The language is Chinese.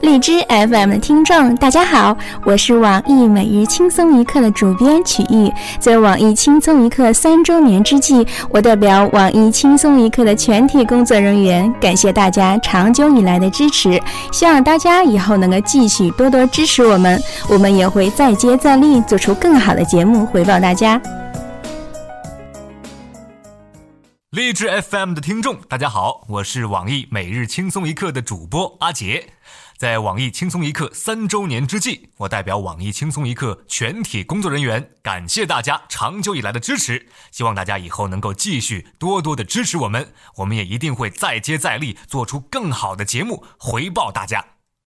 荔枝 FM 的听众，大家好，我是网易每日轻松一刻的主编曲艺。在网易轻松一刻三周年之际，我代表网易轻松一刻的全体工作人员，感谢大家长久以来的支持，希望大家以后能够继续多多支持我们，我们也会再接再厉，做出更好的节目回报大家。励志 FM 的听众，大家好，我是网易每日轻松一刻的主播阿杰。在网易轻松一刻三周年之际，我代表网易轻松一刻全体工作人员，感谢大家长久以来的支持。希望大家以后能够继续多多的支持我们，我们也一定会再接再厉，做出更好的节目回报大家。